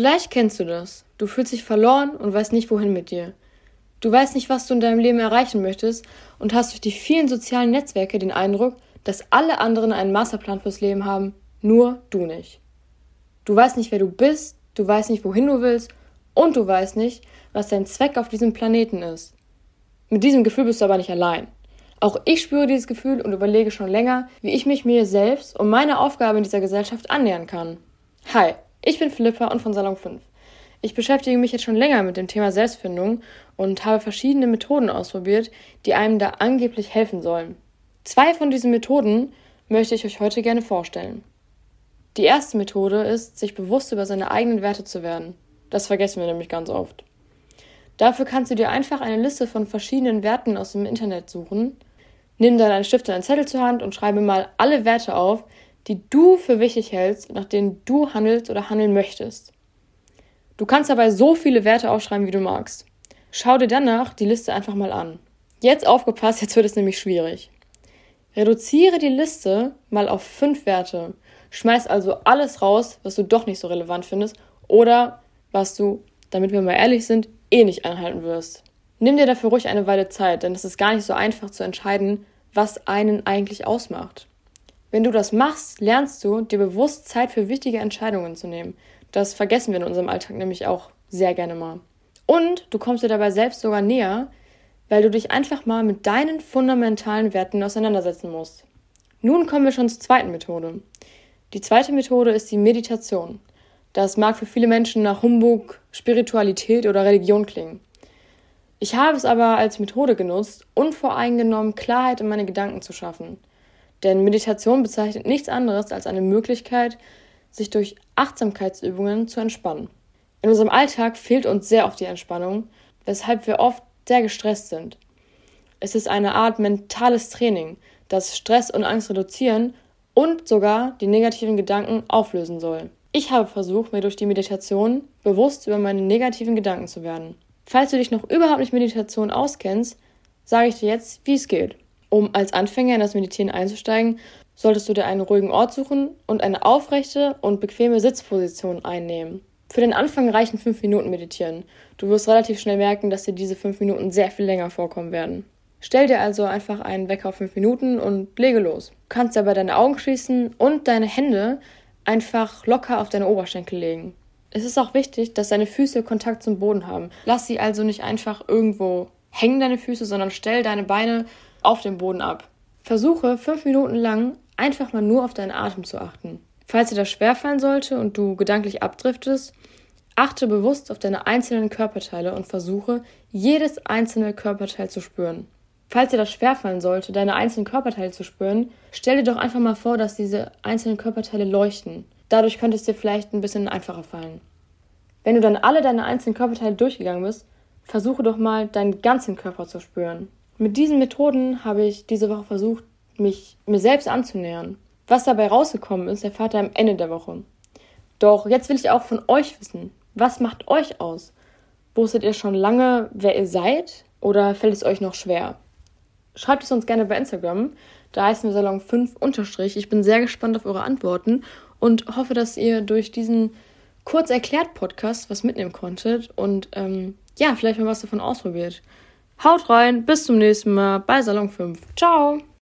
Vielleicht kennst du das. Du fühlst dich verloren und weißt nicht, wohin mit dir. Du weißt nicht, was du in deinem Leben erreichen möchtest und hast durch die vielen sozialen Netzwerke den Eindruck, dass alle anderen einen Masterplan fürs Leben haben, nur du nicht. Du weißt nicht, wer du bist, du weißt nicht, wohin du willst und du weißt nicht, was dein Zweck auf diesem Planeten ist. Mit diesem Gefühl bist du aber nicht allein. Auch ich spüre dieses Gefühl und überlege schon länger, wie ich mich mir selbst und meiner Aufgabe in dieser Gesellschaft annähern kann. Hi, ich bin Philippa und von Salon 5. Ich beschäftige mich jetzt schon länger mit dem Thema Selbstfindung und habe verschiedene Methoden ausprobiert, die einem da angeblich helfen sollen. Zwei von diesen Methoden möchte ich euch heute gerne vorstellen. Die erste Methode ist, sich bewusst über seine eigenen Werte zu werden. Das vergessen wir nämlich ganz oft. Dafür kannst du dir einfach eine Liste von verschiedenen Werten aus dem Internet suchen. Nimm dann einen Stift und einen Zettel zur Hand und schreibe mal alle Werte auf, die du für wichtig hältst, nach denen du handelst oder handeln möchtest. Du kannst dabei so viele Werte aufschreiben, wie du magst. Schau dir danach die Liste einfach mal an. Jetzt aufgepasst, jetzt wird es nämlich schwierig. Reduziere die Liste mal auf fünf Werte. Schmeiß also alles raus, was du doch nicht so relevant findest oder was du, damit wir mal ehrlich sind, eh nicht einhalten wirst. Nimm dir dafür ruhig eine Weile Zeit, denn es ist gar nicht so einfach zu entscheiden, was einen eigentlich ausmacht. Wenn du das machst, lernst du, dir bewusst Zeit für wichtige Entscheidungen zu nehmen. Das vergessen wir in unserem Alltag nämlich auch sehr gerne mal. Und du kommst dir dabei selbst sogar näher, weil du dich einfach mal mit deinen fundamentalen Werten auseinandersetzen musst. Nun kommen wir schon zur zweiten Methode. Die zweite Methode ist die Meditation. Das mag für viele Menschen nach Humbug, Spiritualität oder Religion klingen. Ich habe es aber als Methode genutzt, unvoreingenommen Klarheit in meine Gedanken zu schaffen. Denn Meditation bezeichnet nichts anderes als eine Möglichkeit, sich durch Achtsamkeitsübungen zu entspannen. In unserem Alltag fehlt uns sehr oft die Entspannung, weshalb wir oft sehr gestresst sind. Es ist eine Art mentales Training, das Stress und Angst reduzieren und sogar die negativen Gedanken auflösen soll. Ich habe versucht, mir durch die Meditation bewusst über meine negativen Gedanken zu werden. Falls du dich noch überhaupt nicht Meditation auskennst, sage ich dir jetzt, wie es geht. Um als Anfänger in das Meditieren einzusteigen, solltest du dir einen ruhigen Ort suchen und eine aufrechte und bequeme Sitzposition einnehmen. Für den Anfang reichen fünf Minuten meditieren. Du wirst relativ schnell merken, dass dir diese fünf Minuten sehr viel länger vorkommen werden. Stell dir also einfach einen Wecker auf fünf Minuten und lege los. Du kannst dabei deine Augen schließen und deine Hände einfach locker auf deine Oberschenkel legen. Es ist auch wichtig, dass deine Füße Kontakt zum Boden haben. Lass sie also nicht einfach irgendwo hängen, deine Füße, sondern stell deine Beine auf den Boden ab. Versuche fünf Minuten lang einfach mal nur auf deinen Atem zu achten. Falls dir das schwerfallen sollte und du gedanklich abdriftest, achte bewusst auf deine einzelnen Körperteile und versuche, jedes einzelne Körperteil zu spüren. Falls dir das schwerfallen sollte, deine einzelnen Körperteile zu spüren, stell dir doch einfach mal vor, dass diese einzelnen Körperteile leuchten. Dadurch könnte es dir vielleicht ein bisschen einfacher fallen. Wenn du dann alle deine einzelnen Körperteile durchgegangen bist, versuche doch mal deinen ganzen Körper zu spüren. Mit diesen Methoden habe ich diese Woche versucht, mich mir selbst anzunähern. Was dabei rausgekommen ist, erfahrt ihr am Ende der Woche. Doch jetzt will ich auch von euch wissen, was macht euch aus? Wusstet ihr schon lange, wer ihr seid? Oder fällt es euch noch schwer? Schreibt es uns gerne bei Instagram. Da heißen wir Salon 5 unterstrich. Ich bin sehr gespannt auf eure Antworten und hoffe, dass ihr durch diesen kurz erklärt Podcast was mitnehmen konntet und ähm, ja, vielleicht mal was davon ausprobiert. Haut rein, bis zum nächsten Mal bei Salon 5. Ciao!